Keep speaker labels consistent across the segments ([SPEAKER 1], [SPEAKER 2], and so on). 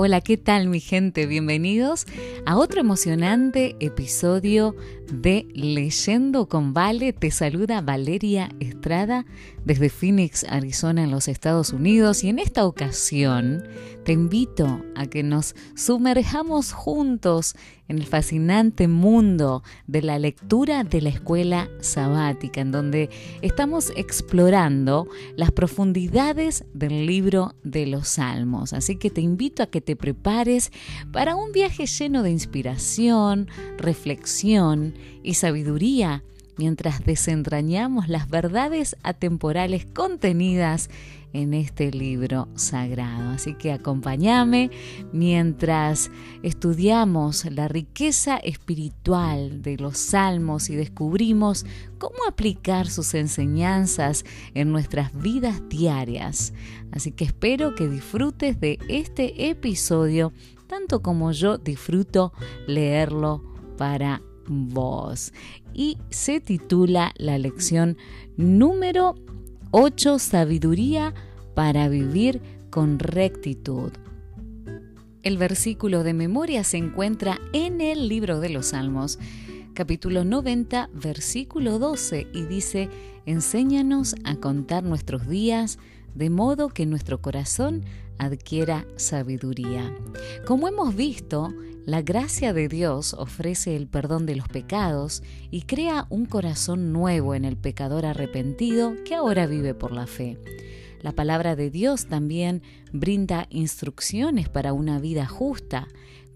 [SPEAKER 1] Hola, ¿qué tal mi gente? Bienvenidos a otro emocionante episodio de Leyendo con Vale. Te saluda Valeria desde Phoenix, Arizona, en los Estados Unidos. Y en esta ocasión te invito a que nos sumerjamos juntos en el fascinante mundo de la lectura de la escuela sabática, en donde estamos explorando las profundidades del libro de los salmos. Así que te invito a que te prepares para un viaje lleno de inspiración, reflexión y sabiduría mientras desentrañamos las verdades atemporales contenidas en este libro sagrado. Así que acompáñame mientras estudiamos la riqueza espiritual de los salmos y descubrimos cómo aplicar sus enseñanzas en nuestras vidas diarias. Así que espero que disfrutes de este episodio tanto como yo disfruto leerlo para vos y se titula la lección número 8, Sabiduría para vivir con rectitud. El versículo de memoria se encuentra en el libro de los Salmos, capítulo 90, versículo 12, y dice, enséñanos a contar nuestros días, de modo que nuestro corazón adquiera sabiduría. Como hemos visto, la gracia de Dios ofrece el perdón de los pecados y crea un corazón nuevo en el pecador arrepentido que ahora vive por la fe. La palabra de Dios también brinda instrucciones para una vida justa,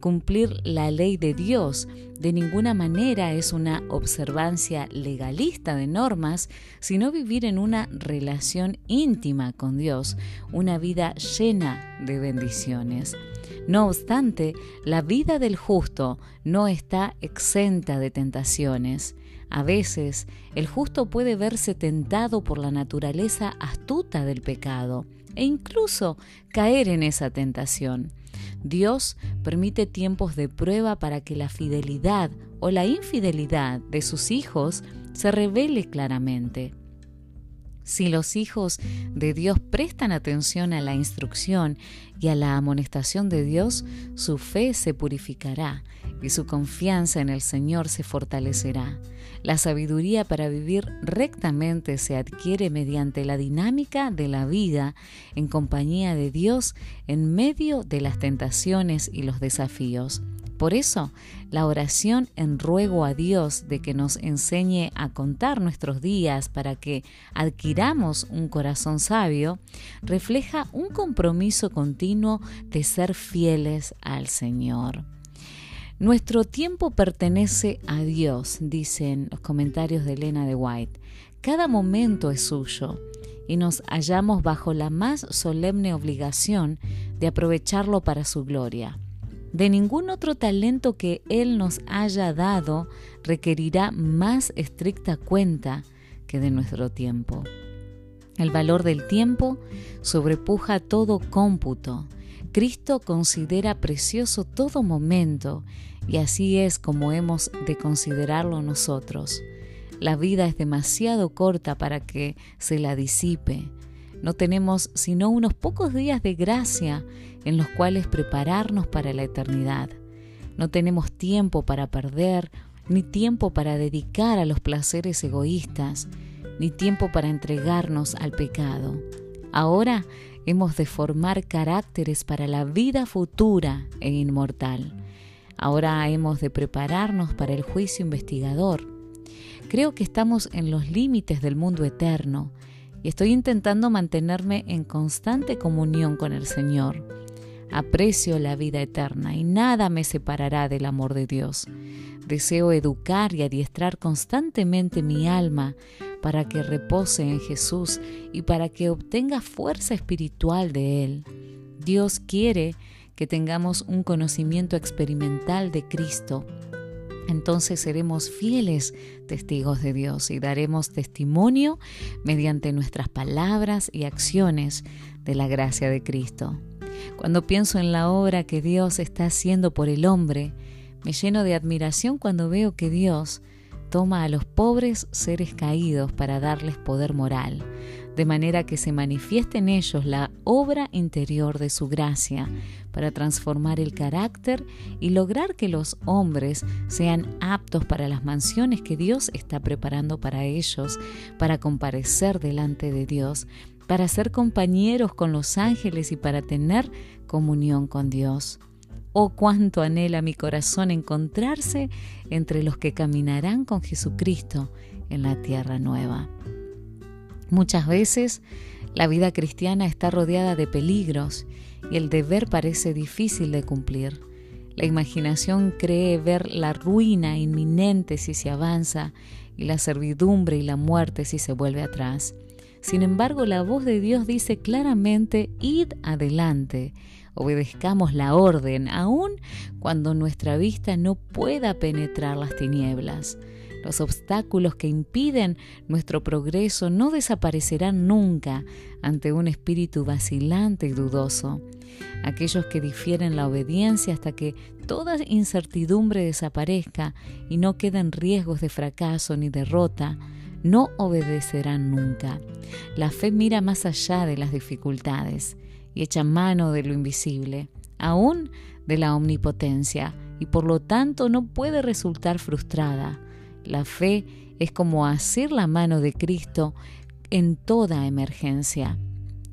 [SPEAKER 1] Cumplir la ley de Dios de ninguna manera es una observancia legalista de normas, sino vivir en una relación íntima con Dios, una vida llena de bendiciones. No obstante, la vida del justo no está exenta de tentaciones. A veces, el justo puede verse tentado por la naturaleza astuta del pecado e incluso caer en esa tentación. Dios permite tiempos de prueba para que la fidelidad o la infidelidad de sus hijos se revele claramente. Si los hijos de Dios prestan atención a la instrucción y a la amonestación de Dios, su fe se purificará y su confianza en el Señor se fortalecerá. La sabiduría para vivir rectamente se adquiere mediante la dinámica de la vida en compañía de Dios en medio de las tentaciones y los desafíos. Por eso, la oración en ruego a Dios de que nos enseñe a contar nuestros días para que adquiramos un corazón sabio, refleja un compromiso continuo de ser fieles al Señor. Nuestro tiempo pertenece a Dios, dicen los comentarios de Elena de White. Cada momento es suyo y nos hallamos bajo la más solemne obligación de aprovecharlo para su gloria. De ningún otro talento que Él nos haya dado requerirá más estricta cuenta que de nuestro tiempo. El valor del tiempo sobrepuja todo cómputo. Cristo considera precioso todo momento y así es como hemos de considerarlo nosotros. La vida es demasiado corta para que se la disipe. No tenemos sino unos pocos días de gracia en los cuales prepararnos para la eternidad. No tenemos tiempo para perder, ni tiempo para dedicar a los placeres egoístas, ni tiempo para entregarnos al pecado. Ahora hemos de formar caracteres para la vida futura e inmortal. Ahora hemos de prepararnos para el juicio investigador. Creo que estamos en los límites del mundo eterno y estoy intentando mantenerme en constante comunión con el Señor. Aprecio la vida eterna y nada me separará del amor de Dios. Deseo educar y adiestrar constantemente mi alma para que repose en Jesús y para que obtenga fuerza espiritual de Él. Dios quiere que que tengamos un conocimiento experimental de Cristo, entonces seremos fieles testigos de Dios y daremos testimonio mediante nuestras palabras y acciones de la gracia de Cristo. Cuando pienso en la obra que Dios está haciendo por el hombre, me lleno de admiración cuando veo que Dios toma a los pobres seres caídos para darles poder moral, de manera que se manifieste en ellos la obra interior de su gracia, para transformar el carácter y lograr que los hombres sean aptos para las mansiones que Dios está preparando para ellos, para comparecer delante de Dios, para ser compañeros con los ángeles y para tener comunión con Dios. Oh, cuánto anhela mi corazón encontrarse entre los que caminarán con Jesucristo en la tierra nueva. Muchas veces la vida cristiana está rodeada de peligros y el deber parece difícil de cumplir. La imaginación cree ver la ruina inminente si se avanza y la servidumbre y la muerte si se vuelve atrás. Sin embargo, la voz de Dios dice claramente, id adelante, obedezcamos la orden, aun cuando nuestra vista no pueda penetrar las tinieblas. Los obstáculos que impiden nuestro progreso no desaparecerán nunca ante un espíritu vacilante y dudoso. Aquellos que difieren la obediencia hasta que toda incertidumbre desaparezca y no queden riesgos de fracaso ni derrota, no obedecerán nunca. La fe mira más allá de las dificultades y echa mano de lo invisible, aún de la omnipotencia, y por lo tanto no puede resultar frustrada la fe es como hacer la mano de Cristo en toda emergencia.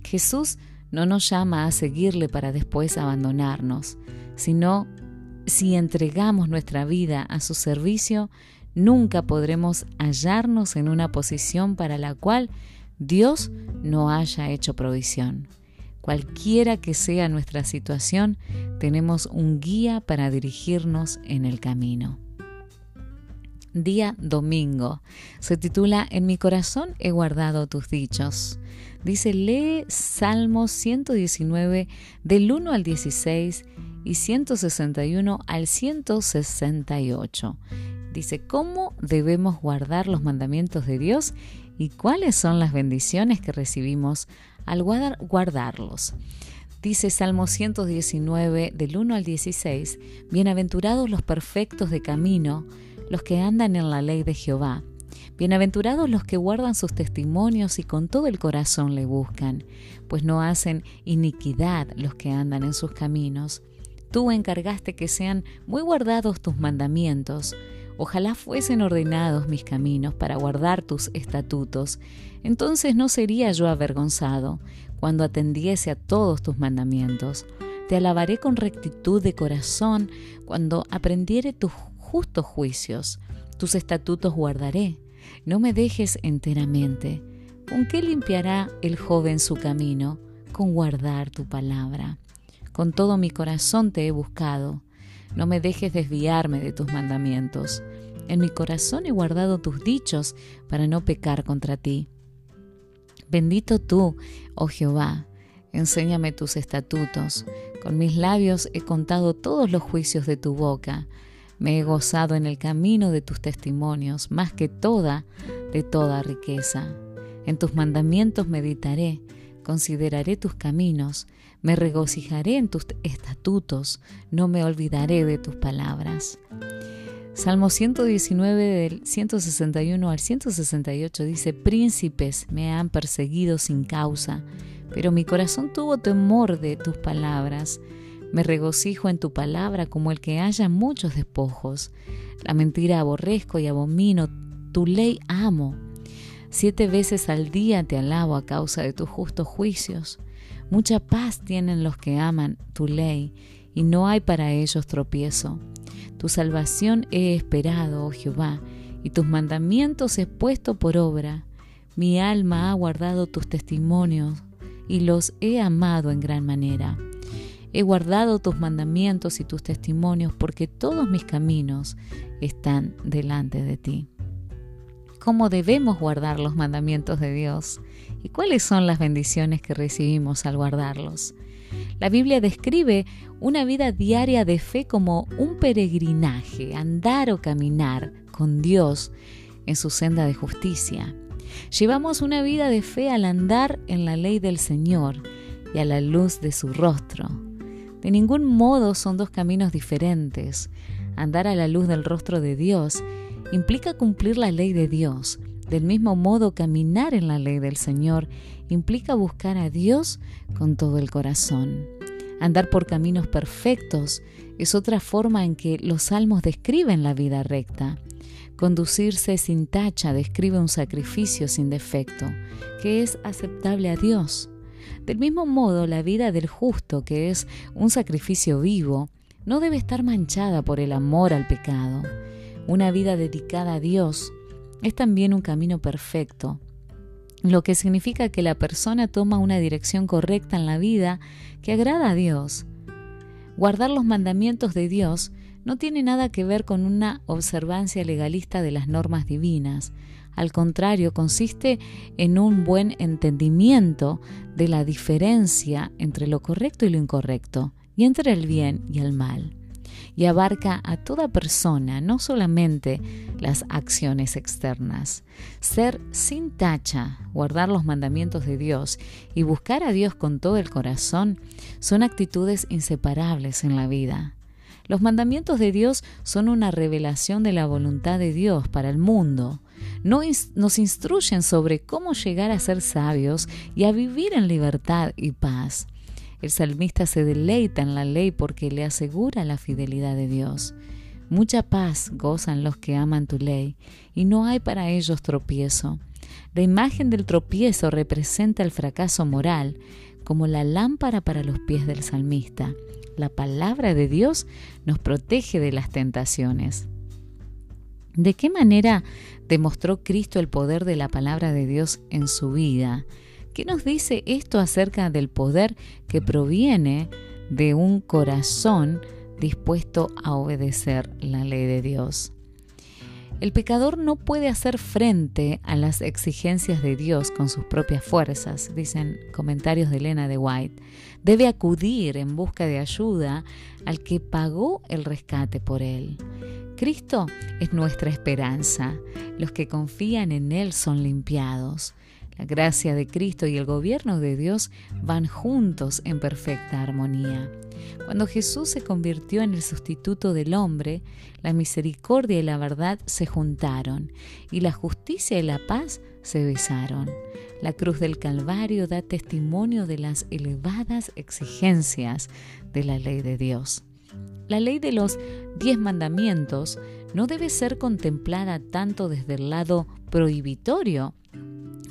[SPEAKER 1] Jesús no nos llama a seguirle para después abandonarnos, sino si entregamos nuestra vida a su servicio, nunca podremos hallarnos en una posición para la cual Dios no haya hecho provisión. Cualquiera que sea nuestra situación, tenemos un guía para dirigirnos en el camino día domingo. Se titula En mi corazón he guardado tus dichos. Dice, lee Salmos 119 del 1 al 16 y 161 al 168. Dice, ¿cómo debemos guardar los mandamientos de Dios y cuáles son las bendiciones que recibimos al guardarlos? Dice Salmo 119 del 1 al 16, Bienaventurados los perfectos de camino, los que andan en la ley de Jehová. Bienaventurados los que guardan sus testimonios y con todo el corazón le buscan, pues no hacen iniquidad los que andan en sus caminos. Tú encargaste que sean muy guardados tus mandamientos. Ojalá fuesen ordenados mis caminos para guardar tus estatutos. Entonces no sería yo avergonzado cuando atendiese a todos tus mandamientos. Te alabaré con rectitud de corazón cuando aprendiere tus justos juicios, tus estatutos guardaré, no me dejes enteramente. ¿Con qué limpiará el joven su camino? Con guardar tu palabra. Con todo mi corazón te he buscado, no me dejes desviarme de tus mandamientos. En mi corazón he guardado tus dichos para no pecar contra ti. Bendito tú, oh Jehová, enséñame tus estatutos. Con mis labios he contado todos los juicios de tu boca. Me he gozado en el camino de tus testimonios más que toda de toda riqueza. En tus mandamientos meditaré, consideraré tus caminos, me regocijaré en tus estatutos, no me olvidaré de tus palabras. Salmo 119 del 161 al 168 dice, Príncipes me han perseguido sin causa, pero mi corazón tuvo temor de tus palabras. Me regocijo en tu palabra como el que haya muchos despojos. La mentira aborrezco y abomino, tu ley amo. Siete veces al día te alabo a causa de tus justos juicios. Mucha paz tienen los que aman tu ley, y no hay para ellos tropiezo. Tu salvación he esperado, oh Jehová, y tus mandamientos he puesto por obra. Mi alma ha guardado tus testimonios, y los he amado en gran manera. He guardado tus mandamientos y tus testimonios porque todos mis caminos están delante de ti. ¿Cómo debemos guardar los mandamientos de Dios? ¿Y cuáles son las bendiciones que recibimos al guardarlos? La Biblia describe una vida diaria de fe como un peregrinaje, andar o caminar con Dios en su senda de justicia. Llevamos una vida de fe al andar en la ley del Señor y a la luz de su rostro. De ningún modo son dos caminos diferentes. Andar a la luz del rostro de Dios implica cumplir la ley de Dios. Del mismo modo, caminar en la ley del Señor implica buscar a Dios con todo el corazón. Andar por caminos perfectos es otra forma en que los salmos describen la vida recta. Conducirse sin tacha describe un sacrificio sin defecto, que es aceptable a Dios. Del mismo modo, la vida del justo, que es un sacrificio vivo, no debe estar manchada por el amor al pecado. Una vida dedicada a Dios es también un camino perfecto, lo que significa que la persona toma una dirección correcta en la vida que agrada a Dios. Guardar los mandamientos de Dios no tiene nada que ver con una observancia legalista de las normas divinas, al contrario, consiste en un buen entendimiento de la diferencia entre lo correcto y lo incorrecto, y entre el bien y el mal y abarca a toda persona, no solamente las acciones externas. Ser sin tacha, guardar los mandamientos de Dios y buscar a Dios con todo el corazón son actitudes inseparables en la vida. Los mandamientos de Dios son una revelación de la voluntad de Dios para el mundo, nos instruyen sobre cómo llegar a ser sabios y a vivir en libertad y paz. El salmista se deleita en la ley porque le asegura la fidelidad de Dios. Mucha paz gozan los que aman tu ley, y no hay para ellos tropiezo. La imagen del tropiezo representa el fracaso moral, como la lámpara para los pies del salmista. La palabra de Dios nos protege de las tentaciones. ¿De qué manera demostró Cristo el poder de la palabra de Dios en su vida? ¿Qué nos dice esto acerca del poder que proviene de un corazón dispuesto a obedecer la ley de Dios? El pecador no puede hacer frente a las exigencias de Dios con sus propias fuerzas, dicen comentarios de Elena de White. Debe acudir en busca de ayuda al que pagó el rescate por él. Cristo es nuestra esperanza. Los que confían en Él son limpiados. La gracia de Cristo y el gobierno de Dios van juntos en perfecta armonía. Cuando Jesús se convirtió en el sustituto del hombre, la misericordia y la verdad se juntaron, y la justicia y la paz se besaron. La cruz del Calvario da testimonio de las elevadas exigencias de la ley de Dios. La ley de los diez mandamientos no debe ser contemplada tanto desde el lado prohibitorio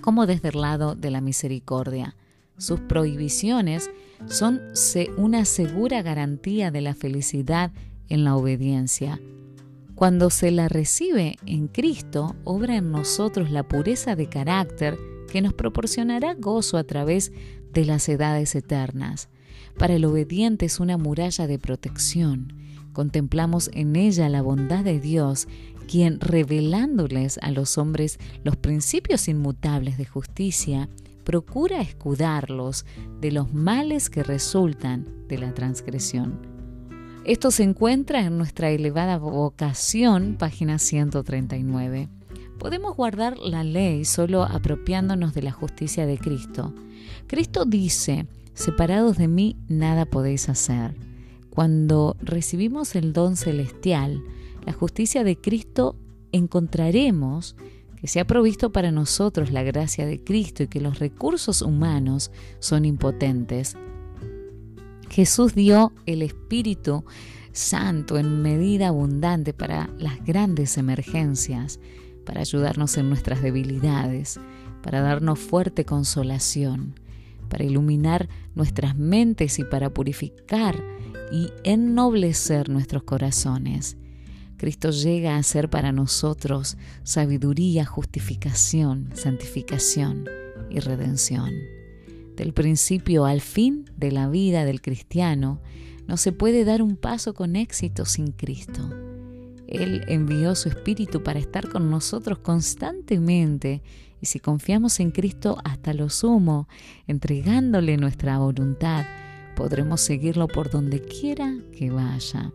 [SPEAKER 1] como desde el lado de la misericordia. Sus prohibiciones son una segura garantía de la felicidad en la obediencia. Cuando se la recibe en Cristo, obra en nosotros la pureza de carácter que nos proporcionará gozo a través de las edades eternas. Para el obediente es una muralla de protección. Contemplamos en ella la bondad de Dios, quien revelándoles a los hombres los principios inmutables de justicia, procura escudarlos de los males que resultan de la transgresión. Esto se encuentra en nuestra elevada vocación, página 139. Podemos guardar la ley solo apropiándonos de la justicia de Cristo. Cristo dice, separados de mí nada podéis hacer. Cuando recibimos el don celestial, la justicia de Cristo, encontraremos que se ha provisto para nosotros la gracia de Cristo y que los recursos humanos son impotentes. Jesús dio el Espíritu Santo en medida abundante para las grandes emergencias, para ayudarnos en nuestras debilidades, para darnos fuerte consolación, para iluminar nuestras mentes y para purificar y ennoblecer nuestros corazones. Cristo llega a ser para nosotros sabiduría, justificación, santificación y redención. Del principio al fin de la vida del cristiano, no se puede dar un paso con éxito sin Cristo. Él envió su Espíritu para estar con nosotros constantemente y si confiamos en Cristo hasta lo sumo, entregándole nuestra voluntad, podremos seguirlo por donde quiera que vaya.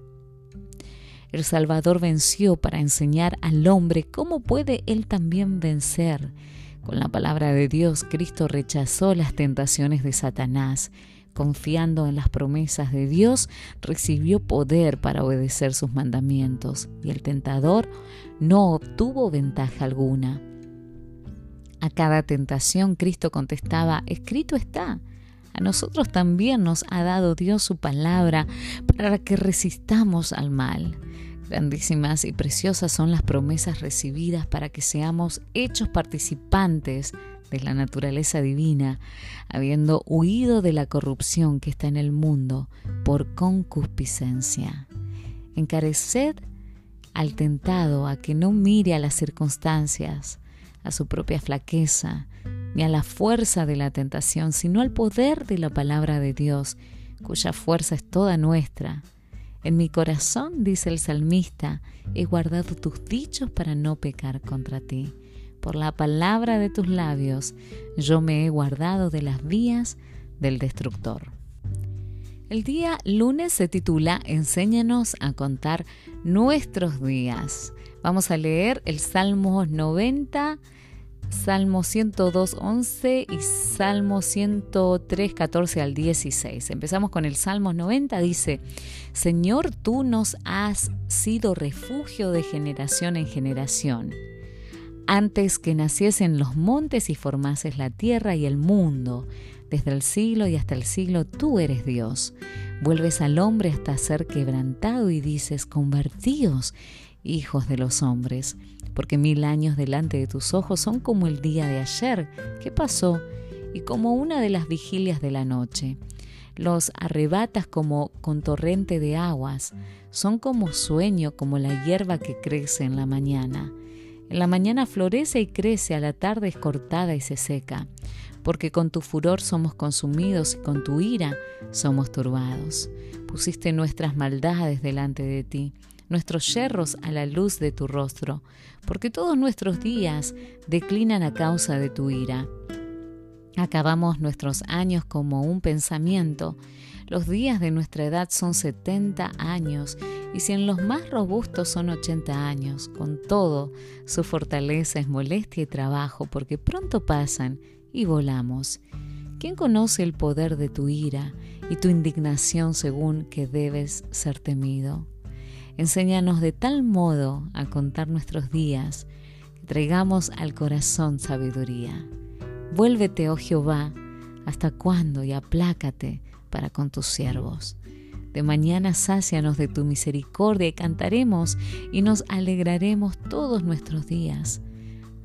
[SPEAKER 1] El Salvador venció para enseñar al hombre cómo puede él también vencer. Con la palabra de Dios, Cristo rechazó las tentaciones de Satanás. Confiando en las promesas de Dios, recibió poder para obedecer sus mandamientos y el tentador no obtuvo ventaja alguna. A cada tentación Cristo contestaba, escrito está, a nosotros también nos ha dado Dios su palabra para que resistamos al mal. Grandísimas y preciosas son las promesas recibidas para que seamos hechos participantes de la naturaleza divina, habiendo huido de la corrupción que está en el mundo por concupiscencia. Encareced al tentado a que no mire a las circunstancias, a su propia flaqueza, ni a la fuerza de la tentación, sino al poder de la palabra de Dios, cuya fuerza es toda nuestra. En mi corazón, dice el salmista, he guardado tus dichos para no pecar contra ti. Por la palabra de tus labios, yo me he guardado de las vías del destructor. El día lunes se titula Enséñanos a contar nuestros días. Vamos a leer el Salmo 90, Salmo 102, 11 y Salmo 103, 14 al 16. Empezamos con el Salmo 90, dice, Señor, tú nos has sido refugio de generación en generación. Antes que naciesen los montes y formases la tierra y el mundo, desde el siglo y hasta el siglo tú eres Dios. Vuelves al hombre hasta ser quebrantado y dices, convertidos hijos de los hombres porque mil años delante de tus ojos son como el día de ayer, que pasó, y como una de las vigilias de la noche. Los arrebatas como con torrente de aguas, son como sueño, como la hierba que crece en la mañana. En la mañana florece y crece, a la tarde es cortada y se seca, porque con tu furor somos consumidos y con tu ira somos turbados. Pusiste nuestras maldades delante de ti nuestros yerros a la luz de tu rostro, porque todos nuestros días declinan a causa de tu ira. Acabamos nuestros años como un pensamiento. Los días de nuestra edad son 70 años y si en los más robustos son 80 años, con todo, su fortaleza es molestia y trabajo porque pronto pasan y volamos. ¿Quién conoce el poder de tu ira y tu indignación según que debes ser temido? Enséñanos de tal modo a contar nuestros días que traigamos al corazón sabiduría. Vuélvete, oh Jehová, hasta cuándo y aplácate para con tus siervos. De mañana sácianos de tu misericordia y cantaremos y nos alegraremos todos nuestros días.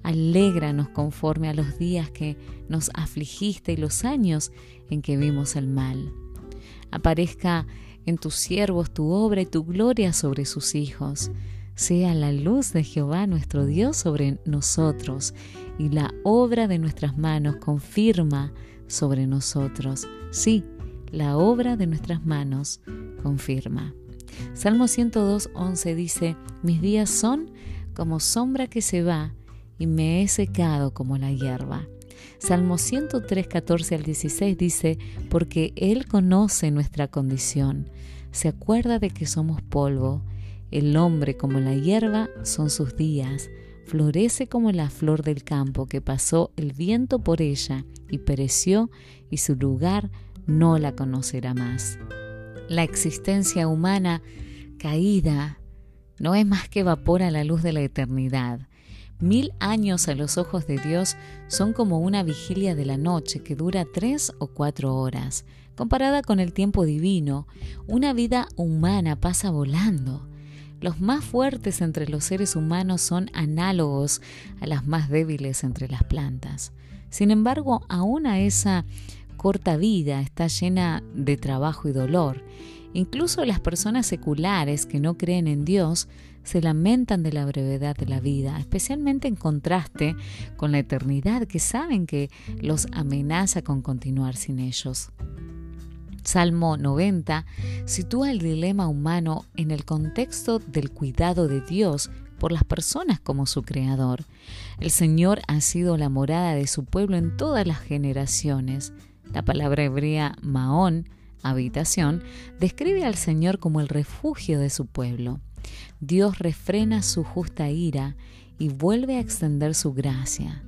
[SPEAKER 1] Alégranos conforme a los días que nos afligiste y los años en que vimos el mal. Aparezca en tus siervos tu obra y tu gloria sobre sus hijos. Sea la luz de Jehová nuestro Dios sobre nosotros y la obra de nuestras manos confirma sobre nosotros. Sí, la obra de nuestras manos confirma. Salmo 102, dice, mis días son como sombra que se va y me he secado como la hierba. Salmo 103, 14 al 16 dice, porque Él conoce nuestra condición, se acuerda de que somos polvo, el hombre como la hierba son sus días, florece como la flor del campo que pasó el viento por ella y pereció y su lugar no la conocerá más. La existencia humana caída no es más que vapor a la luz de la eternidad. Mil años a los ojos de Dios son como una vigilia de la noche que dura tres o cuatro horas. Comparada con el tiempo divino, una vida humana pasa volando. Los más fuertes entre los seres humanos son análogos a las más débiles entre las plantas. Sin embargo, aún a esa corta vida está llena de trabajo y dolor. Incluso las personas seculares que no creen en Dios se lamentan de la brevedad de la vida, especialmente en contraste con la eternidad que saben que los amenaza con continuar sin ellos. Salmo 90 sitúa el dilema humano en el contexto del cuidado de Dios por las personas como su creador. El Señor ha sido la morada de su pueblo en todas las generaciones. La palabra hebrea Maón, habitación, describe al Señor como el refugio de su pueblo. Dios refrena su justa ira y vuelve a extender su gracia.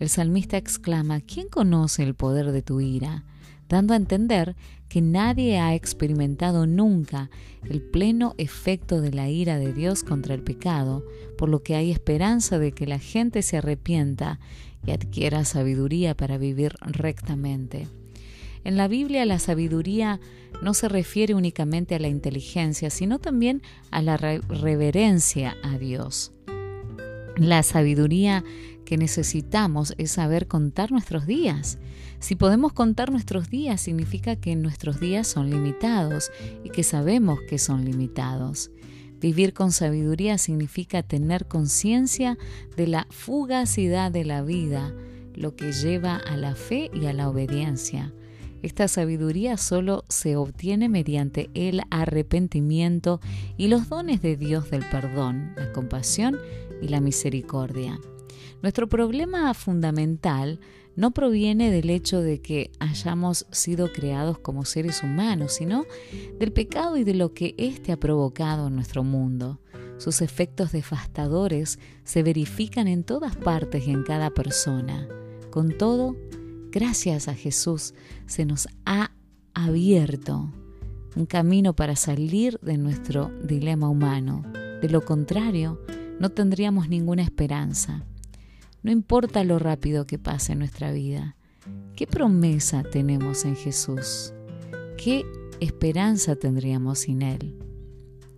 [SPEAKER 1] El salmista exclama, ¿quién conoce el poder de tu ira? dando a entender que nadie ha experimentado nunca el pleno efecto de la ira de Dios contra el pecado, por lo que hay esperanza de que la gente se arrepienta y adquiera sabiduría para vivir rectamente. En la Biblia la sabiduría no se refiere únicamente a la inteligencia, sino también a la reverencia a Dios. La sabiduría que necesitamos es saber contar nuestros días. Si podemos contar nuestros días, significa que nuestros días son limitados y que sabemos que son limitados. Vivir con sabiduría significa tener conciencia de la fugacidad de la vida, lo que lleva a la fe y a la obediencia. Esta sabiduría solo se obtiene mediante el arrepentimiento y los dones de Dios del perdón, la compasión y la misericordia. Nuestro problema fundamental no proviene del hecho de que hayamos sido creados como seres humanos, sino del pecado y de lo que éste ha provocado en nuestro mundo. Sus efectos devastadores se verifican en todas partes y en cada persona. Con todo, gracias a Jesús se nos ha abierto un camino para salir de nuestro dilema humano. De lo contrario, no tendríamos ninguna esperanza. No importa lo rápido que pase nuestra vida, ¿qué promesa tenemos en Jesús? ¿Qué esperanza tendríamos sin Él?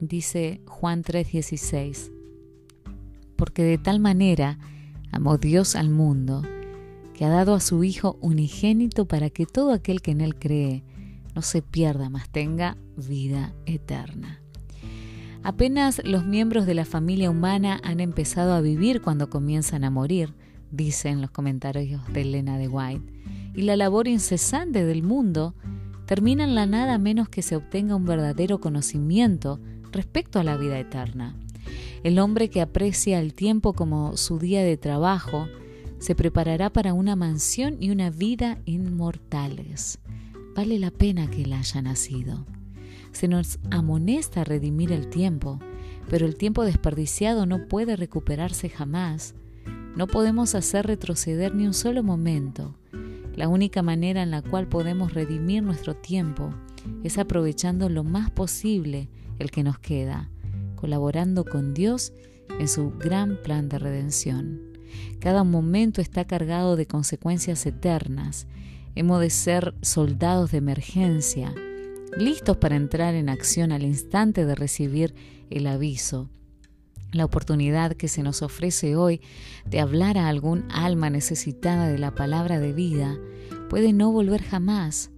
[SPEAKER 1] Dice Juan 3:16, porque de tal manera amó Dios al mundo que ha dado a su Hijo unigénito para que todo aquel que en Él cree no se pierda, mas tenga vida eterna. Apenas los miembros de la familia humana han empezado a vivir cuando comienzan a morir, dicen los comentarios de Elena de White, y la labor incesante del mundo termina en la nada menos que se obtenga un verdadero conocimiento respecto a la vida eterna. El hombre que aprecia el tiempo como su día de trabajo, se preparará para una mansión y una vida inmortales. Vale la pena que él haya nacido. Se nos amonesta a redimir el tiempo, pero el tiempo desperdiciado no puede recuperarse jamás. No podemos hacer retroceder ni un solo momento. La única manera en la cual podemos redimir nuestro tiempo es aprovechando lo más posible el que nos queda, colaborando con Dios en su gran plan de redención. Cada momento está cargado de consecuencias eternas. Hemos de ser soldados de emergencia, listos para entrar en acción al instante de recibir el aviso. La oportunidad que se nos ofrece hoy de hablar a algún alma necesitada de la palabra de vida puede no volver jamás.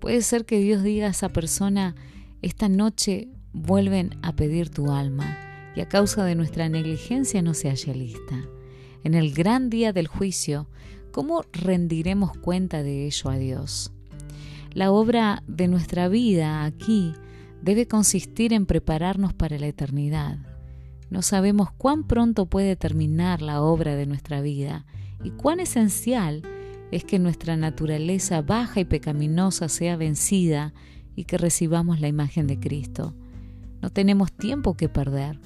[SPEAKER 1] Puede ser que Dios diga a esa persona, esta noche vuelven a pedir tu alma y a causa de nuestra negligencia no se halla lista en el gran día del juicio, ¿cómo rendiremos cuenta de ello a Dios? La obra de nuestra vida aquí debe consistir en prepararnos para la eternidad. No sabemos cuán pronto puede terminar la obra de nuestra vida y cuán esencial es que nuestra naturaleza baja y pecaminosa sea vencida y que recibamos la imagen de Cristo. No tenemos tiempo que perder.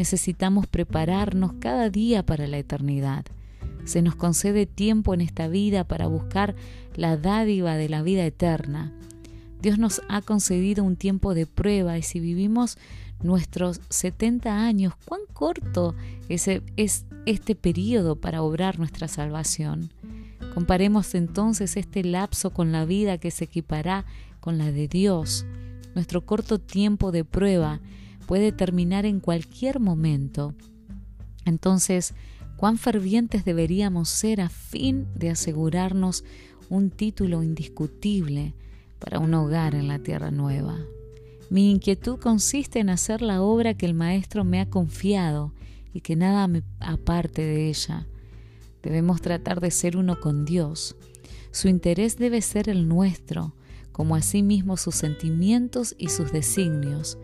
[SPEAKER 1] Necesitamos prepararnos cada día para la eternidad. Se nos concede tiempo en esta vida para buscar la dádiva de la vida eterna. Dios nos ha concedido un tiempo de prueba y si vivimos nuestros 70 años, cuán corto es, e, este periodo para obrar nuestra salvación. Comparemos entonces este lapso con la vida que se equipará con la de Dios. Nuestro corto tiempo de prueba puede terminar en cualquier momento. Entonces, cuán fervientes deberíamos ser a fin de asegurarnos un título indiscutible para un hogar en la Tierra Nueva. Mi inquietud consiste en hacer la obra que el Maestro me ha confiado y que nada me aparte de ella. Debemos tratar de ser uno con Dios. Su interés debe ser el nuestro, como asimismo sus sentimientos y sus designios.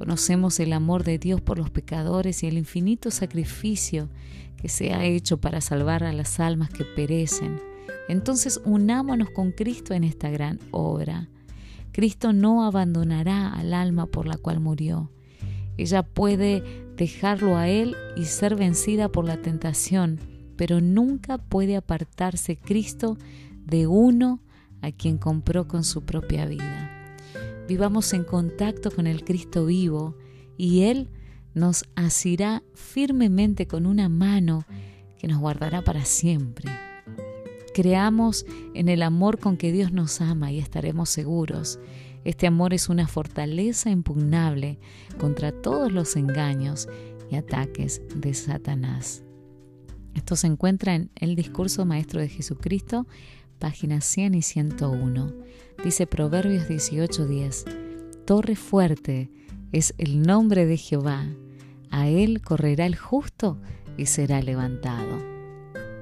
[SPEAKER 1] Conocemos el amor de Dios por los pecadores y el infinito sacrificio que se ha hecho para salvar a las almas que perecen. Entonces unámonos con Cristo en esta gran obra. Cristo no abandonará al alma por la cual murió. Ella puede dejarlo a Él y ser vencida por la tentación, pero nunca puede apartarse Cristo de uno a quien compró con su propia vida vivamos en contacto con el Cristo vivo y Él nos asirá firmemente con una mano que nos guardará para siempre. Creamos en el amor con que Dios nos ama y estaremos seguros. Este amor es una fortaleza impugnable contra todos los engaños y ataques de Satanás. Esto se encuentra en el discurso maestro de Jesucristo, páginas 100 y 101. Dice Proverbios 18:10, Torre fuerte es el nombre de Jehová, a él correrá el justo y será levantado.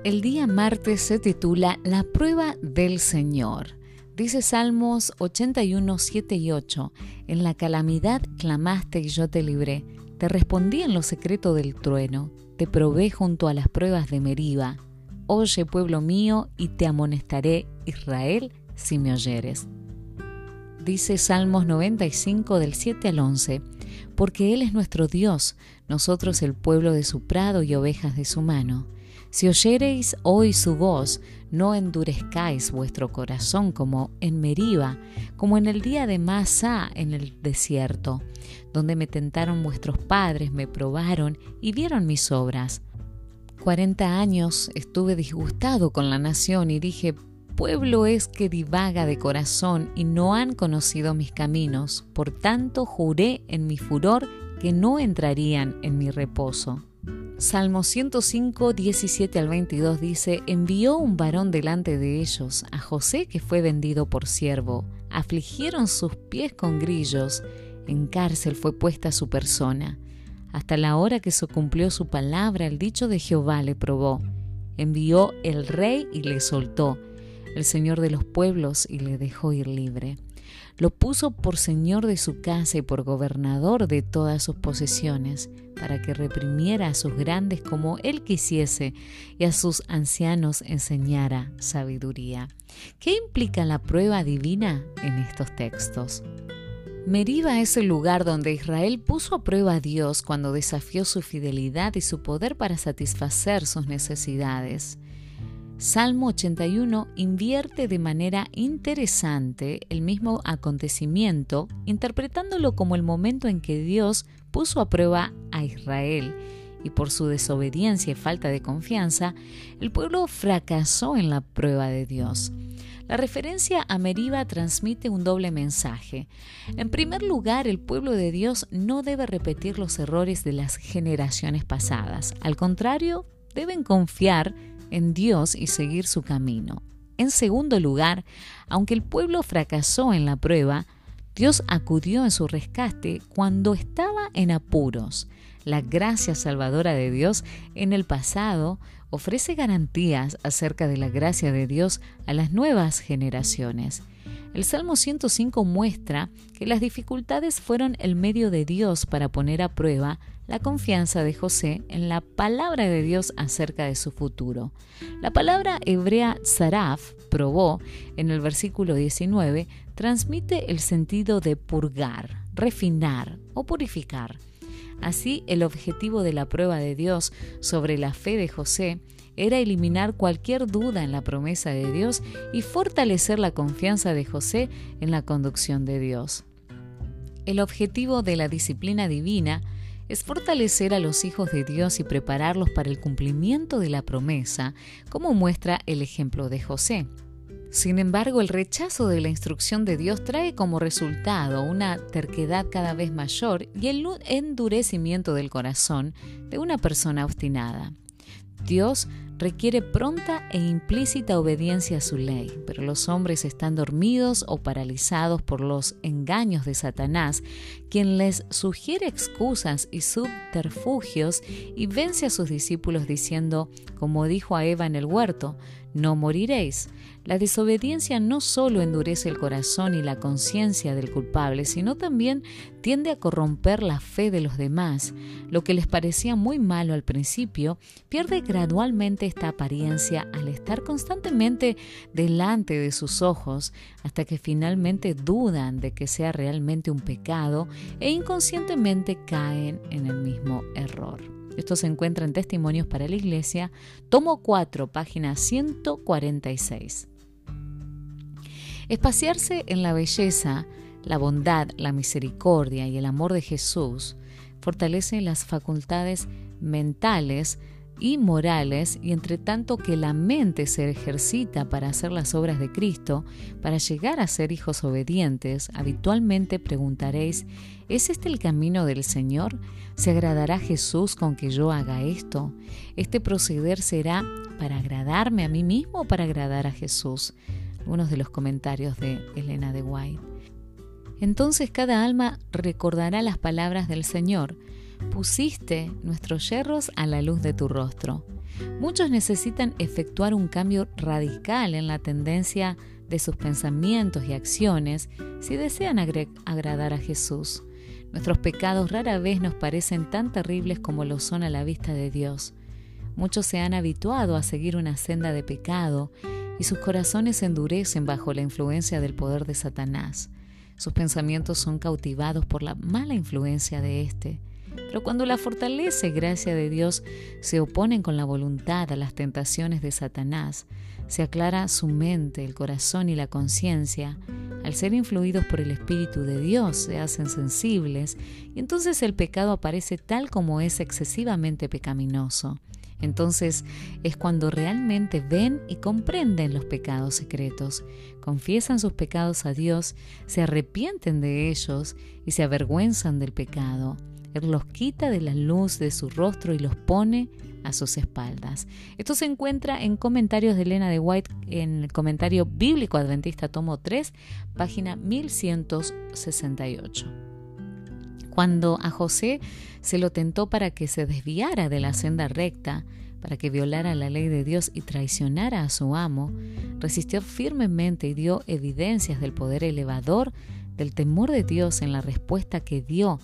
[SPEAKER 1] El día martes se titula La prueba del Señor. Dice Salmos 81, y 8, En la calamidad clamaste y yo te libré, te respondí en lo secreto del trueno, te probé junto a las pruebas de Meriba. Oye, pueblo mío, y te amonestaré, Israel, si me oyeres. Dice Salmos 95 del 7 al 11, porque Él es nuestro Dios, nosotros el pueblo de su prado y ovejas de su mano. Si oyereis hoy su voz, no endurezcáis vuestro corazón como en Meriba, como en el día de Masa en el desierto, donde me tentaron vuestros padres, me probaron y vieron mis obras. Cuarenta años estuve disgustado con la nación y dije, pueblo es que divaga de corazón y no han conocido mis caminos, por tanto juré en mi furor que no entrarían en mi reposo. Salmo 105, 17 al 22 dice, envió un varón delante de ellos, a José que fue vendido por siervo, afligieron sus pies con grillos, en cárcel fue puesta su persona. Hasta la hora que se cumplió su palabra, el dicho de Jehová le probó. Envió el rey y le soltó, el señor de los pueblos y le dejó ir libre. Lo puso por señor de su casa y por gobernador de todas sus posesiones, para que reprimiera a sus grandes como él quisiese y a sus ancianos enseñara sabiduría. ¿Qué implica la prueba divina en estos textos? Meriba es el lugar donde Israel puso a prueba a Dios cuando desafió su fidelidad y su poder para satisfacer sus necesidades. Salmo 81 invierte de manera interesante el mismo acontecimiento, interpretándolo como el momento en que Dios puso a prueba a Israel y por su desobediencia y falta de confianza, el pueblo fracasó en la prueba de Dios. La referencia a Meriba transmite un doble mensaje. En primer lugar, el pueblo de Dios no debe repetir los errores de las generaciones pasadas. Al contrario, deben confiar en Dios y seguir su camino. En segundo lugar, aunque el pueblo fracasó en la prueba, Dios acudió en su rescate cuando estaba en apuros. La gracia salvadora de Dios en el pasado ofrece garantías acerca de la gracia de Dios a las nuevas generaciones. El Salmo 105 muestra que las dificultades fueron el medio de Dios para poner a prueba la confianza de José en la palabra de Dios acerca de su futuro. La palabra hebrea zaraf, probó, en el versículo 19, transmite el sentido de purgar, refinar o purificar. Así, el objetivo de la prueba de Dios sobre la fe de José era eliminar cualquier duda en la promesa de Dios y fortalecer la confianza de José en la conducción de Dios. El objetivo de la disciplina divina es fortalecer a los hijos de Dios y prepararlos para el cumplimiento de la promesa, como muestra el ejemplo de José. Sin embargo, el rechazo de la instrucción de Dios trae como resultado una terquedad cada vez mayor y el endurecimiento del corazón de una persona obstinada. Dios requiere pronta e implícita obediencia a su ley, pero los hombres están dormidos o paralizados por los engaños de Satanás quien les sugiere excusas y subterfugios y vence a sus discípulos diciendo, como dijo a Eva en el huerto, no moriréis. La desobediencia no solo endurece el corazón y la conciencia del culpable, sino también tiende a corromper la fe de los demás. Lo que les parecía muy malo al principio pierde gradualmente esta apariencia al estar constantemente delante de sus ojos, hasta que finalmente dudan de que sea realmente un pecado e inconscientemente caen en el mismo error. Esto se encuentra en Testimonios para la Iglesia, tomo 4, página 146. Espaciarse en la belleza, la bondad, la misericordia y el amor de Jesús fortalece las facultades mentales y morales, y entre tanto que la mente se ejercita para hacer las obras de Cristo, para llegar a ser hijos obedientes, habitualmente preguntaréis, ¿es este el camino del Señor? ¿Se agradará Jesús con que yo haga esto? ¿Este proceder será para agradarme a mí mismo o para agradar a Jesús? Algunos de los comentarios de Elena de White. Entonces cada alma recordará las palabras del Señor, pusiste nuestros yerros a la luz de tu rostro. Muchos necesitan efectuar un cambio radical en la tendencia de sus pensamientos y acciones si desean agradar a Jesús. Nuestros pecados rara vez nos parecen tan terribles como lo son a la vista de Dios. Muchos se han habituado a seguir una senda de pecado y sus corazones se endurecen bajo la influencia del poder de Satanás. Sus pensamientos son cautivados por la mala influencia de éste. Pero cuando la fortaleza y gracia de Dios se oponen con la voluntad a las tentaciones de Satanás, se aclara su mente, el corazón y la conciencia. Al ser influidos por el Espíritu de Dios, se hacen sensibles y entonces el pecado aparece tal como es excesivamente pecaminoso. Entonces es cuando realmente ven y comprenden los pecados secretos, confiesan sus pecados a Dios, se arrepienten de ellos y se avergüenzan del pecado. Él los quita de la luz de su rostro y los pone a sus espaldas. Esto se encuentra en comentarios de Elena de White en el comentario bíblico adventista tomo 3, página 1168. Cuando a José se lo tentó para que se desviara de la senda recta, para que violara la ley de Dios y traicionara a su amo, resistió firmemente y dio evidencias del poder elevador del temor de Dios en la respuesta que dio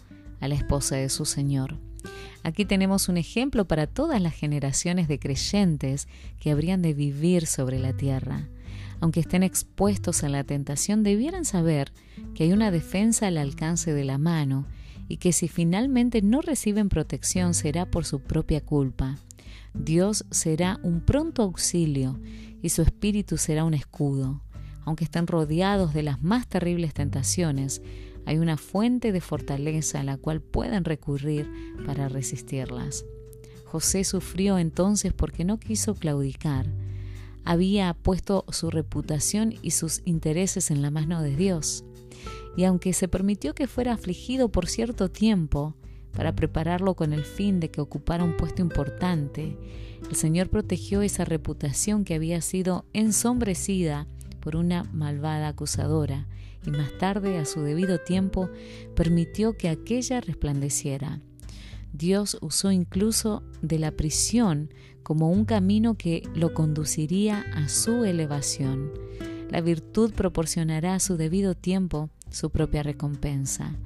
[SPEAKER 1] la esposa de su Señor. Aquí tenemos un ejemplo para todas las generaciones de creyentes que habrían de vivir sobre la tierra. Aunque estén expuestos a la tentación, debieran saber que hay una defensa al alcance de la mano y que si finalmente no reciben protección será por su propia culpa. Dios será un pronto auxilio y su espíritu será un escudo. Aunque estén rodeados de las más terribles tentaciones, hay una fuente de fortaleza a la cual pueden recurrir para resistirlas. José sufrió entonces porque no quiso claudicar. Había puesto su reputación y sus intereses en la mano de Dios. Y aunque se permitió que fuera afligido por cierto tiempo, para prepararlo con el fin de que ocupara un puesto importante, el Señor protegió esa reputación que había sido ensombrecida por una malvada acusadora, y más tarde, a su debido tiempo, permitió que aquella resplandeciera. Dios usó incluso de la prisión como un camino que lo conduciría a su elevación. La virtud proporcionará a su debido tiempo su propia recompensa.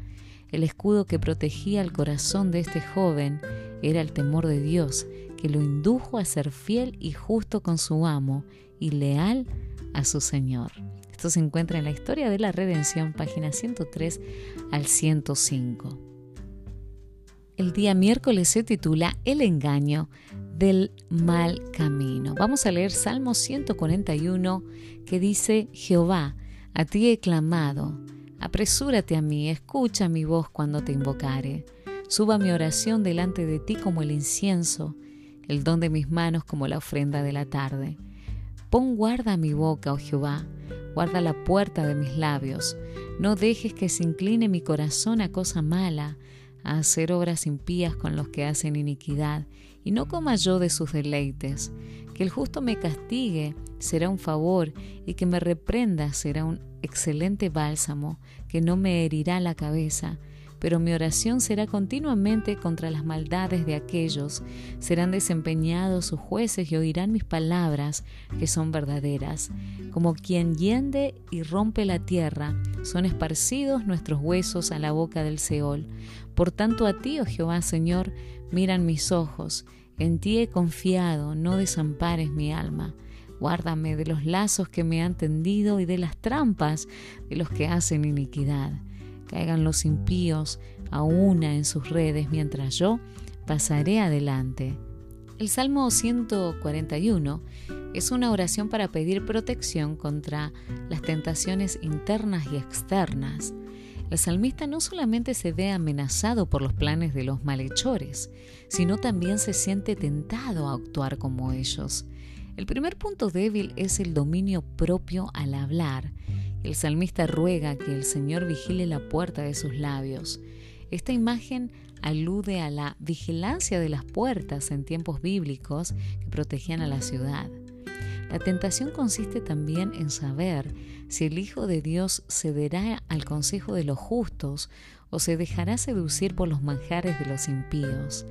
[SPEAKER 1] El escudo que protegía el corazón de este joven era el temor de Dios, que lo indujo a ser fiel y justo con su amo y leal a su Señor. Esto se encuentra en la historia de la redención, páginas 103 al 105. El día miércoles se titula El engaño del mal camino. Vamos a leer Salmo 141 que dice, Jehová, a ti he clamado, apresúrate a mí, escucha mi voz cuando te invocare. Suba mi oración delante de ti como el incienso, el don de mis manos como la ofrenda de la tarde. Pon guarda mi boca, oh Jehová, guarda la puerta de mis labios. No dejes que se incline mi corazón a cosa mala, a hacer obras impías con los que hacen iniquidad, y no coma yo de sus deleites. Que el justo me castigue será un favor, y que me reprenda será un excelente bálsamo, que no me herirá la cabeza, pero mi oración será continuamente contra las maldades de aquellos. Serán desempeñados sus jueces y oirán mis palabras, que son verdaderas. Como quien hiende y rompe la tierra, son esparcidos nuestros huesos a la boca del Seol. Por tanto a ti, oh Jehová Señor, miran mis ojos. En ti he confiado, no desampares mi alma. Guárdame de los lazos que me han tendido y de las trampas de los que hacen iniquidad caigan los impíos a una en sus redes mientras yo pasaré adelante. El Salmo 141 es una oración para pedir protección contra las tentaciones internas y externas. El salmista no solamente se ve amenazado por los planes de los malhechores, sino también se siente tentado a actuar como ellos. El primer punto débil es el dominio propio al hablar el salmista ruega que el Señor vigile la puerta de sus labios. Esta imagen alude a la vigilancia de las puertas en tiempos bíblicos que protegían a la ciudad. La tentación consiste también en saber si el Hijo de Dios cederá al consejo de los justos o se dejará seducir por los manjares de los impíos.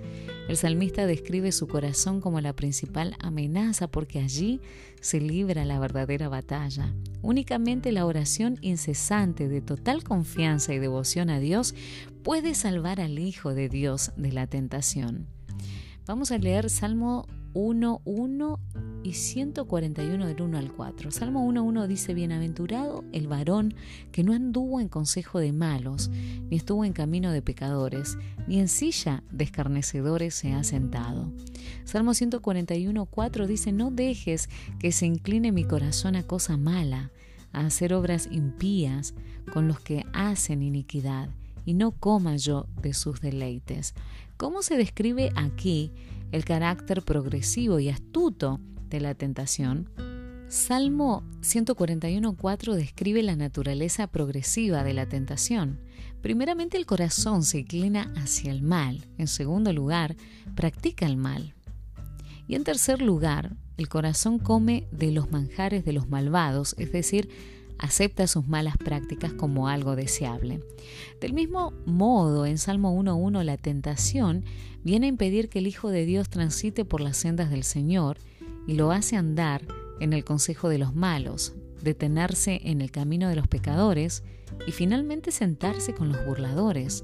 [SPEAKER 1] El salmista describe su corazón como la principal amenaza porque allí se libra la verdadera batalla. Únicamente la oración incesante de total confianza y devoción a Dios puede salvar al Hijo de Dios de la tentación. Vamos a leer Salmo 1, 1 y 141 del 1 al 4. Salmo 1, 1 dice, Bienaventurado el varón que no anduvo en consejo de malos, ni estuvo en camino de pecadores, ni en silla de escarnecedores se ha sentado. Salmo 141, 4 dice, No dejes que se incline mi corazón a cosa mala, a hacer obras impías con los que hacen iniquidad, y no coma yo de sus deleites. ¿Cómo se describe aquí el carácter progresivo y astuto de la tentación, Salmo 141.4 describe la naturaleza progresiva de la tentación. Primeramente el corazón se inclina hacia el mal, en segundo lugar, practica el mal. Y en tercer lugar, el corazón come de los manjares de los malvados, es decir, acepta sus malas prácticas como algo deseable. Del mismo modo, en Salmo 1.1 la tentación viene a impedir que el Hijo de Dios transite por las sendas del Señor y lo hace andar en el consejo de los malos, detenerse en el camino de los pecadores y finalmente sentarse con los burladores.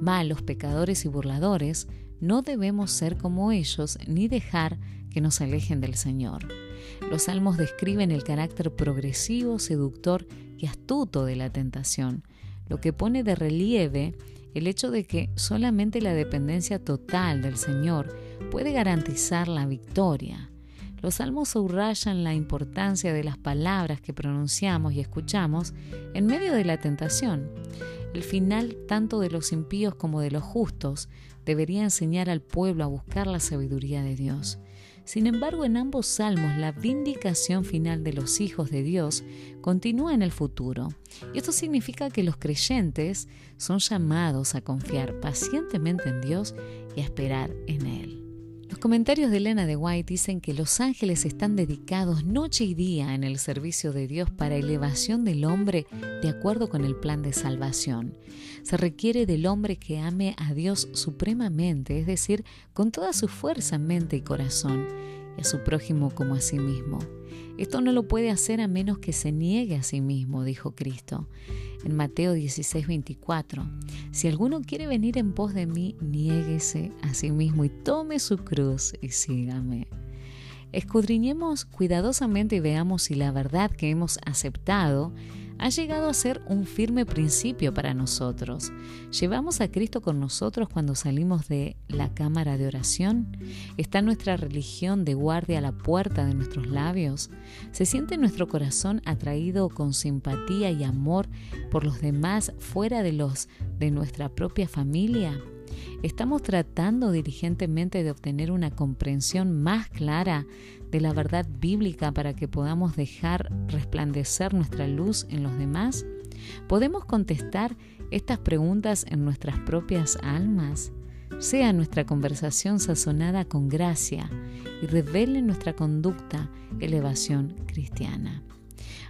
[SPEAKER 1] Malos, pecadores y burladores, no debemos ser como ellos ni dejar que nos alejen del Señor. Los salmos describen el carácter progresivo, seductor y astuto de la tentación, lo que pone de relieve el hecho de que solamente la dependencia total del Señor puede garantizar la victoria. Los salmos subrayan la importancia de las palabras que pronunciamos y escuchamos en medio de la tentación. El final tanto de los impíos como de los justos debería enseñar al pueblo a buscar la sabiduría de Dios. Sin embargo, en ambos salmos la vindicación final de los hijos de Dios continúa en el futuro. Y esto significa que los creyentes son llamados a confiar pacientemente en Dios y a esperar en Él comentarios de Elena de White dicen que los ángeles están dedicados noche y día en el servicio de Dios para elevación del hombre de acuerdo con el plan de salvación. Se requiere del hombre que ame a Dios supremamente, es decir, con toda su fuerza, mente y corazón, y a su prójimo como a sí mismo. Esto no lo puede hacer a menos que se niegue a sí mismo, dijo Cristo en Mateo 16, 24. Si alguno quiere venir en pos de mí, niéguese a sí mismo y tome su cruz y sígame. Escudriñemos cuidadosamente y veamos si la verdad que hemos aceptado ha llegado a ser un firme principio para nosotros. ¿Llevamos a Cristo con nosotros cuando salimos de la cámara de oración? ¿Está nuestra religión de guardia a la puerta de nuestros labios? ¿Se siente nuestro corazón atraído con simpatía y amor por los demás fuera de los de nuestra propia familia? ¿Estamos tratando diligentemente de obtener una comprensión más clara de la verdad bíblica para que podamos dejar resplandecer nuestra luz en los demás? ¿Podemos contestar estas preguntas en nuestras propias almas? Sea nuestra conversación sazonada con gracia y revele nuestra conducta elevación cristiana.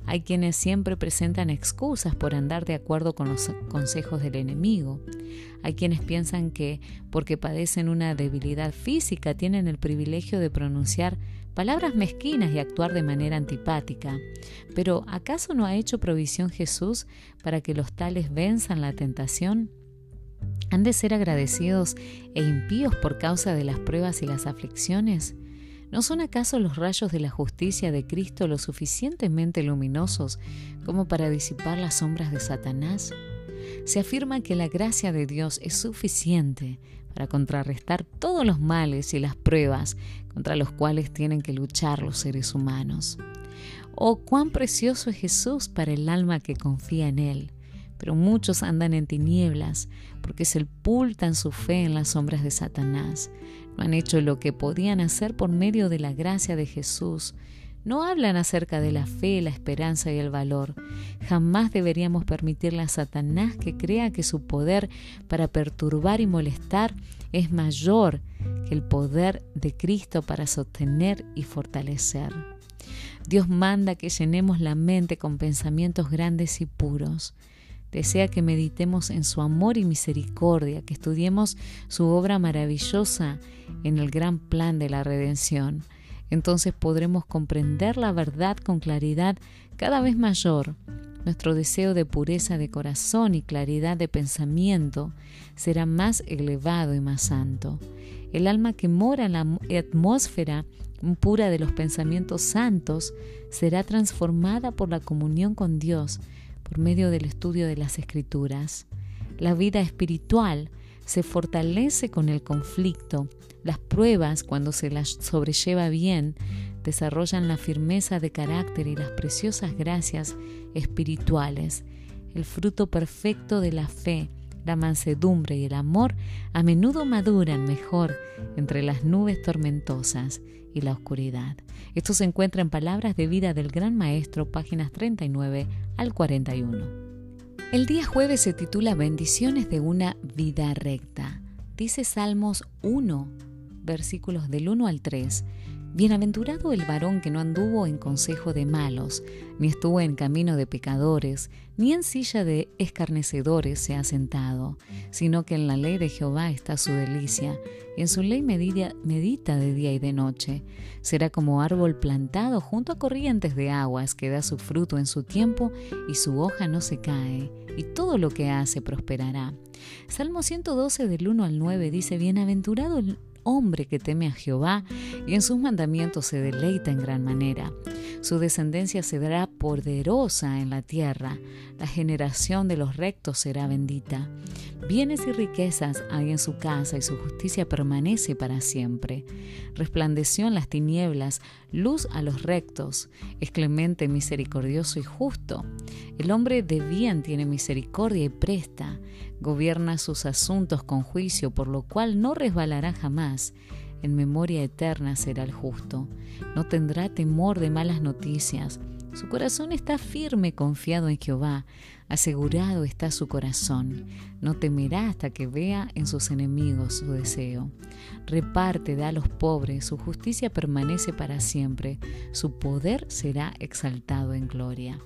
[SPEAKER 1] Hay quienes siempre presentan excusas por andar de acuerdo con los consejos del enemigo. Hay quienes piensan que porque padecen una debilidad física tienen el privilegio de pronunciar palabras mezquinas y actuar de manera antipática. Pero ¿acaso no ha hecho provisión Jesús para que los tales venzan la tentación? ¿Han de ser agradecidos e impíos por causa de las pruebas y las aflicciones? ¿No son acaso los rayos de la justicia de Cristo lo suficientemente luminosos como para disipar las sombras de Satanás? Se afirma que la gracia de Dios es suficiente para contrarrestar todos los males y las pruebas contra los cuales tienen que luchar los seres humanos. Oh, cuán precioso es Jesús para el alma que confía en Él. Pero muchos andan en tinieblas porque sepultan su fe en las sombras de Satanás. No han hecho lo que podían hacer por medio de la gracia de Jesús. No hablan acerca de la fe, la esperanza y el valor. Jamás deberíamos permitirle a Satanás que crea que su poder para perturbar y molestar es mayor que el poder de Cristo para sostener y fortalecer. Dios manda que llenemos la mente con pensamientos grandes y puros. Desea que meditemos en su amor y misericordia, que estudiemos su obra maravillosa en el gran plan de la redención. Entonces podremos comprender la verdad con claridad cada vez mayor. Nuestro deseo de pureza de corazón y claridad de pensamiento será más elevado y más santo. El alma que mora en la atmósfera pura de los pensamientos santos será transformada por la comunión con Dios por medio del estudio de las escrituras. La vida espiritual se fortalece con el conflicto. Las pruebas, cuando se las sobrelleva bien, desarrollan la firmeza de carácter y las preciosas gracias espirituales, el fruto perfecto de la fe la mansedumbre y el amor a menudo maduran mejor entre las nubes tormentosas y la oscuridad. Esto se encuentra en Palabras de Vida del Gran Maestro, páginas 39 al 41. El día jueves se titula Bendiciones de una vida recta. Dice Salmos 1, versículos del 1 al 3. Bienaventurado el varón que no anduvo en consejo de malos, ni estuvo en camino de pecadores, ni en silla de escarnecedores se ha sentado, sino que en la ley de Jehová está su delicia, en su ley medita de día y de noche. Será como árbol plantado junto a corrientes de aguas, que da su fruto en su tiempo y su hoja no se cae, y todo lo que hace prosperará. Salmo 112 del 1 al 9 dice, Bienaventurado el hombre que teme a Jehová y en sus mandamientos se deleita en gran manera. Su descendencia se dará poderosa en la tierra, la generación de los rectos será bendita. Bienes y riquezas hay en su casa y su justicia permanece para siempre. Resplandeció en las tinieblas, luz a los rectos, es clemente, misericordioso y justo. El hombre de bien tiene misericordia y presta Gobierna sus asuntos con juicio, por lo cual no resbalará jamás. En memoria eterna será el justo. No tendrá temor de malas noticias. Su corazón está firme, confiado en Jehová. Asegurado está su corazón. No temerá hasta que vea en sus enemigos su deseo. Reparte, da a los pobres. Su justicia permanece para siempre. Su poder será exaltado en gloria.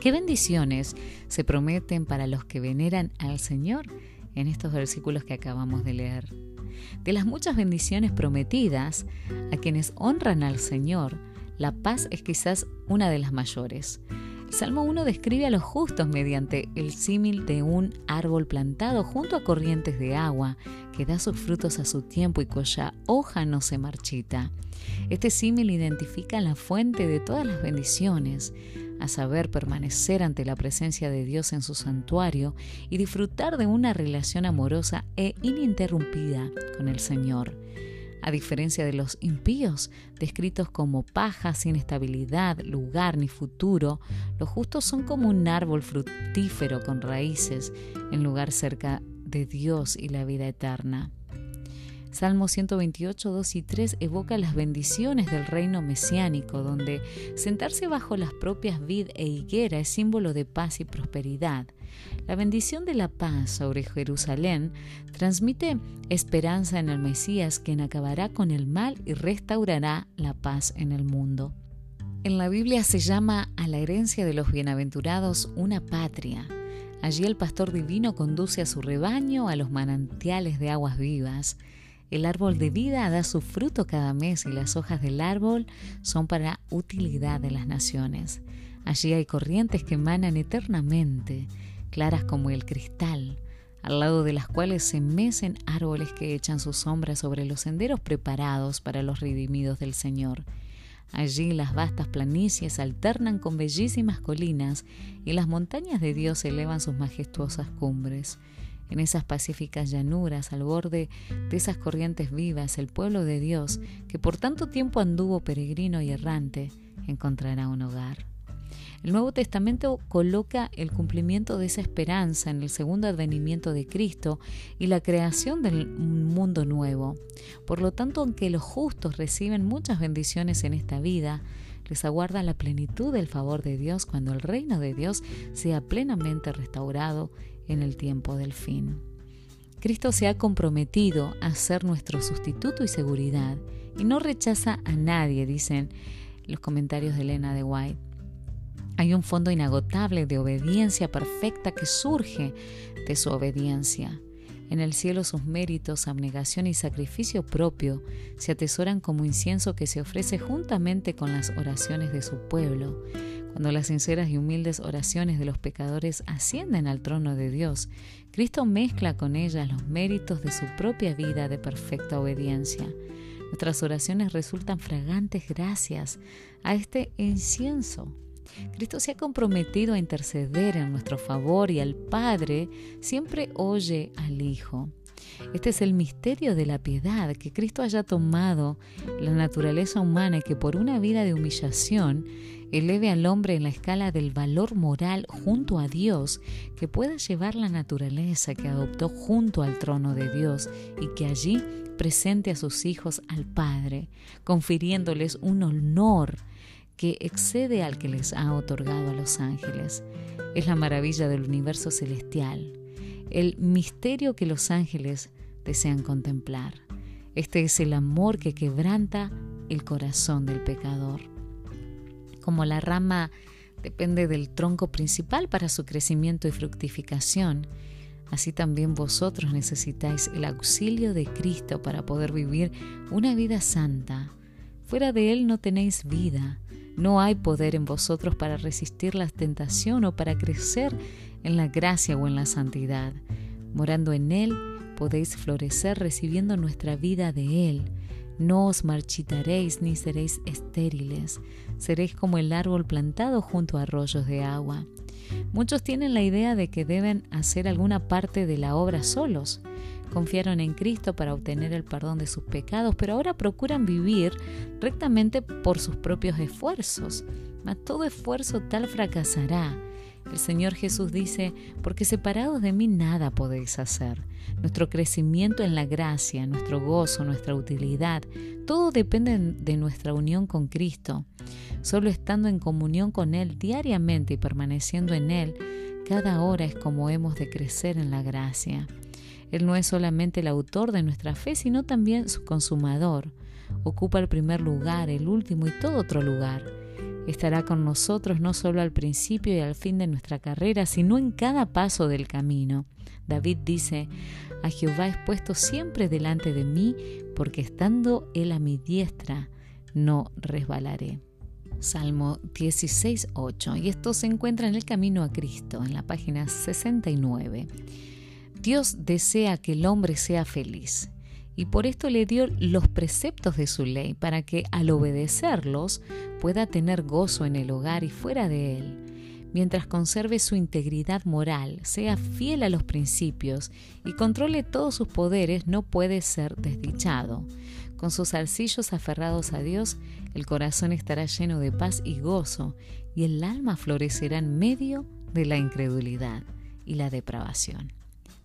[SPEAKER 1] ¿Qué bendiciones se prometen para los que veneran al Señor en estos versículos que acabamos de leer? De las muchas bendiciones prometidas a quienes honran al Señor, la paz es quizás una de las mayores. El Salmo 1 describe a los justos mediante el símil de un árbol plantado junto a corrientes de agua, que da sus frutos a su tiempo y cuya hoja no se marchita. Este símil identifica la fuente de todas las bendiciones a saber permanecer ante la presencia de Dios en su santuario y disfrutar de una relación amorosa e ininterrumpida con el Señor. A diferencia de los impíos, descritos como paja sin estabilidad, lugar ni futuro, los justos son como un árbol fructífero con raíces en lugar cerca de Dios y la vida eterna. Salmo 128, 2 y 3 evoca las bendiciones del reino mesiánico, donde sentarse bajo las propias vid e higuera es símbolo de paz y prosperidad. La bendición de la paz sobre Jerusalén transmite esperanza en el Mesías, quien acabará con el mal y restaurará la paz en el mundo. En la Biblia se llama a la herencia de los bienaventurados una patria. Allí el pastor divino conduce a su rebaño a los manantiales de aguas vivas. El árbol de vida da su fruto cada mes y las hojas del árbol son para utilidad de las naciones. Allí hay corrientes que emanan eternamente, claras como el cristal, al lado de las cuales se mecen árboles que echan su sombra sobre los senderos preparados para los redimidos del Señor. Allí las vastas planicies alternan con bellísimas colinas y las montañas de Dios elevan sus majestuosas cumbres. En esas pacíficas llanuras, al borde de esas corrientes vivas, el pueblo de Dios, que por tanto tiempo anduvo peregrino y errante, encontrará un hogar. El Nuevo Testamento coloca el cumplimiento de esa esperanza en el segundo advenimiento de Cristo y la creación del mundo nuevo. Por lo tanto, aunque los justos reciben muchas bendiciones en esta vida, les aguarda la plenitud del favor de Dios cuando el reino de Dios sea plenamente restaurado en el tiempo del fin. Cristo se ha comprometido a ser nuestro sustituto y seguridad y no rechaza a nadie, dicen los comentarios de Elena de White. Hay un fondo inagotable de obediencia perfecta que surge de su obediencia. En el cielo sus méritos, abnegación y sacrificio propio se atesoran como incienso que se ofrece juntamente con las oraciones de su pueblo, cuando las sinceras y humildes oraciones de los pecadores ascienden al trono de Dios, Cristo mezcla con ellas los méritos de su propia vida de perfecta obediencia. Nuestras oraciones resultan fragantes gracias a este incienso. Cristo se ha comprometido a interceder en nuestro favor y al Padre siempre oye al Hijo. Este es el misterio de la piedad, que Cristo haya tomado la naturaleza humana y que por una vida de humillación eleve al hombre en la escala del valor moral junto a Dios, que pueda llevar la naturaleza que adoptó junto al trono de Dios y que allí presente a sus hijos al Padre, confiriéndoles un honor que excede al que les ha otorgado a los ángeles. Es la maravilla del universo celestial, el misterio que los ángeles desean contemplar. Este es el amor que quebranta el corazón del pecador como la rama depende del tronco principal para su crecimiento y fructificación, así también vosotros necesitáis el auxilio de Cristo para poder vivir una vida santa. Fuera de Él no tenéis vida. No hay poder en vosotros para resistir la tentación o para crecer en la gracia o en la santidad. Morando en Él, podéis florecer recibiendo nuestra vida de Él. No os marchitaréis ni seréis estériles, seréis como el árbol plantado junto a arroyos de agua. Muchos tienen la idea de que deben hacer alguna parte de la obra solos. Confiaron en Cristo para obtener el perdón de sus pecados, pero ahora procuran vivir rectamente por sus propios esfuerzos. Mas todo esfuerzo tal fracasará el Señor Jesús dice, porque separados de mí nada podéis hacer. Nuestro crecimiento en la gracia, nuestro gozo, nuestra utilidad, todo depende de nuestra unión con Cristo. Solo estando en comunión con Él diariamente y permaneciendo en Él, cada hora es como hemos de crecer en la gracia. Él no es solamente el autor de nuestra fe, sino también su consumador. Ocupa el primer lugar, el último y todo otro lugar Estará con nosotros no solo al principio y al fin de nuestra carrera, sino en cada paso del camino. David dice, a Jehová es puesto siempre delante de mí, porque estando Él a mi diestra, no resbalaré. Salmo 16:8. Y esto se encuentra en el Camino a Cristo, en la página 69. Dios desea que el hombre sea feliz y por esto le dio los preceptos de su ley para que al obedecerlos pueda tener gozo en el hogar y fuera de él, mientras conserve su integridad moral, sea fiel a los principios y controle todos sus poderes, no puede ser desdichado. Con sus arcillos aferrados a Dios, el corazón estará lleno de paz y gozo, y el alma florecerá en medio de la incredulidad y la depravación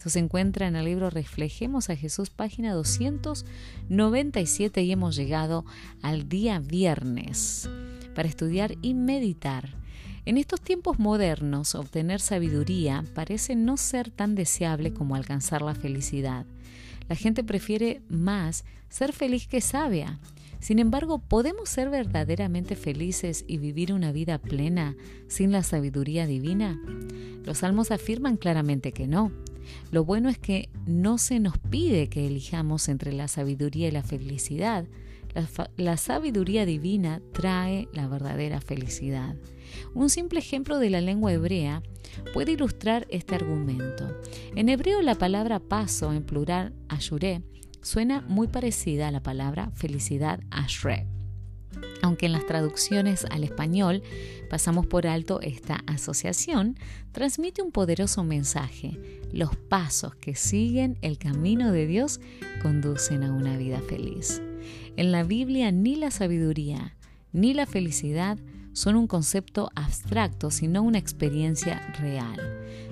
[SPEAKER 1] se encuentra en el libro Reflejemos a Jesús, página 297 y hemos llegado al día viernes para estudiar y meditar. En estos tiempos modernos, obtener sabiduría parece no ser tan deseable como alcanzar la felicidad. La gente prefiere más ser feliz que sabia. Sin embargo, ¿podemos ser verdaderamente felices y vivir una vida plena sin la sabiduría divina? Los salmos afirman claramente que no. Lo bueno es que no se nos pide que elijamos entre la sabiduría y la felicidad. La, sabiduría divina trae la verdadera felicidad. Un simple ejemplo de la lengua hebrea puede ilustrar este argumento. En hebreo la palabra paso, en plural ayuré, Suena muy parecida a la palabra felicidad a Shrek. aunque en las traducciones al español pasamos por alto esta asociación, transmite un poderoso mensaje. Los pasos que siguen el camino de Dios conducen a una vida feliz. En la Biblia ni la sabiduría ni la felicidad son un concepto abstracto, sino una experiencia real.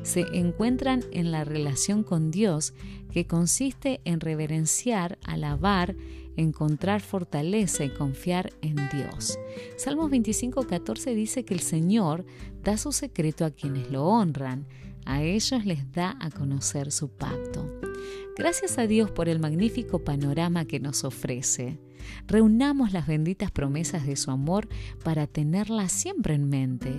[SPEAKER 1] Se encuentran en la relación con Dios que consiste en reverenciar, alabar, encontrar fortaleza y confiar en Dios. Salmos 25, 14 dice que el Señor da su secreto a quienes lo honran, a ellos les da a conocer su pacto. Gracias a Dios por el magnífico panorama que nos ofrece. Reunamos las benditas promesas de su amor para tenerlas siempre en mente.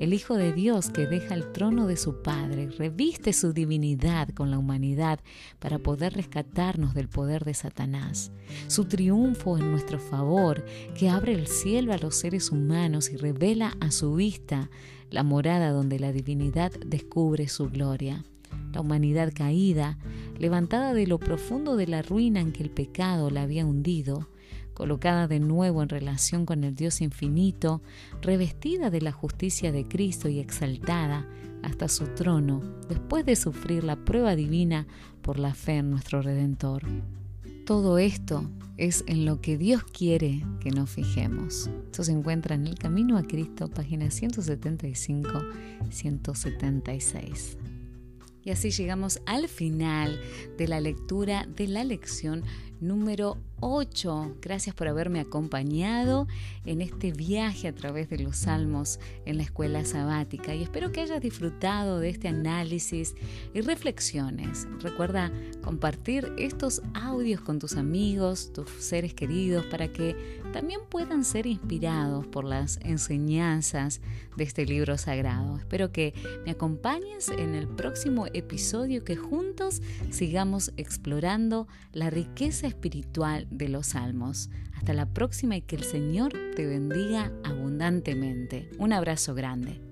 [SPEAKER 1] El Hijo de Dios que deja el trono de su Padre reviste su divinidad con la humanidad para poder rescatarnos del poder de Satanás. Su triunfo en nuestro favor que abre el cielo a los seres humanos y revela a su vista la morada donde la divinidad descubre su gloria la humanidad caída, levantada de lo profundo de la ruina en que el pecado la había hundido, colocada de nuevo en relación con el Dios infinito, revestida de la justicia de Cristo y exaltada hasta su trono, después de sufrir la prueba divina por la fe en nuestro Redentor. Todo esto es en lo que Dios quiere que nos fijemos. Esto se encuentra en El Camino a Cristo, página 175-176. Y así llegamos al final de la lectura de la lección número 8. Gracias por haberme acompañado en este viaje a través de los salmos en la escuela sabática y espero que hayas disfrutado de este análisis y reflexiones. Recuerda compartir estos audios con tus amigos, tus seres queridos para que también puedan ser inspirados por las enseñanzas de este libro sagrado. Espero que me acompañes en el próximo episodio que juntos sigamos explorando la riqueza espiritual de los salmos. Hasta la próxima y que el Señor te bendiga abundantemente. Un abrazo grande.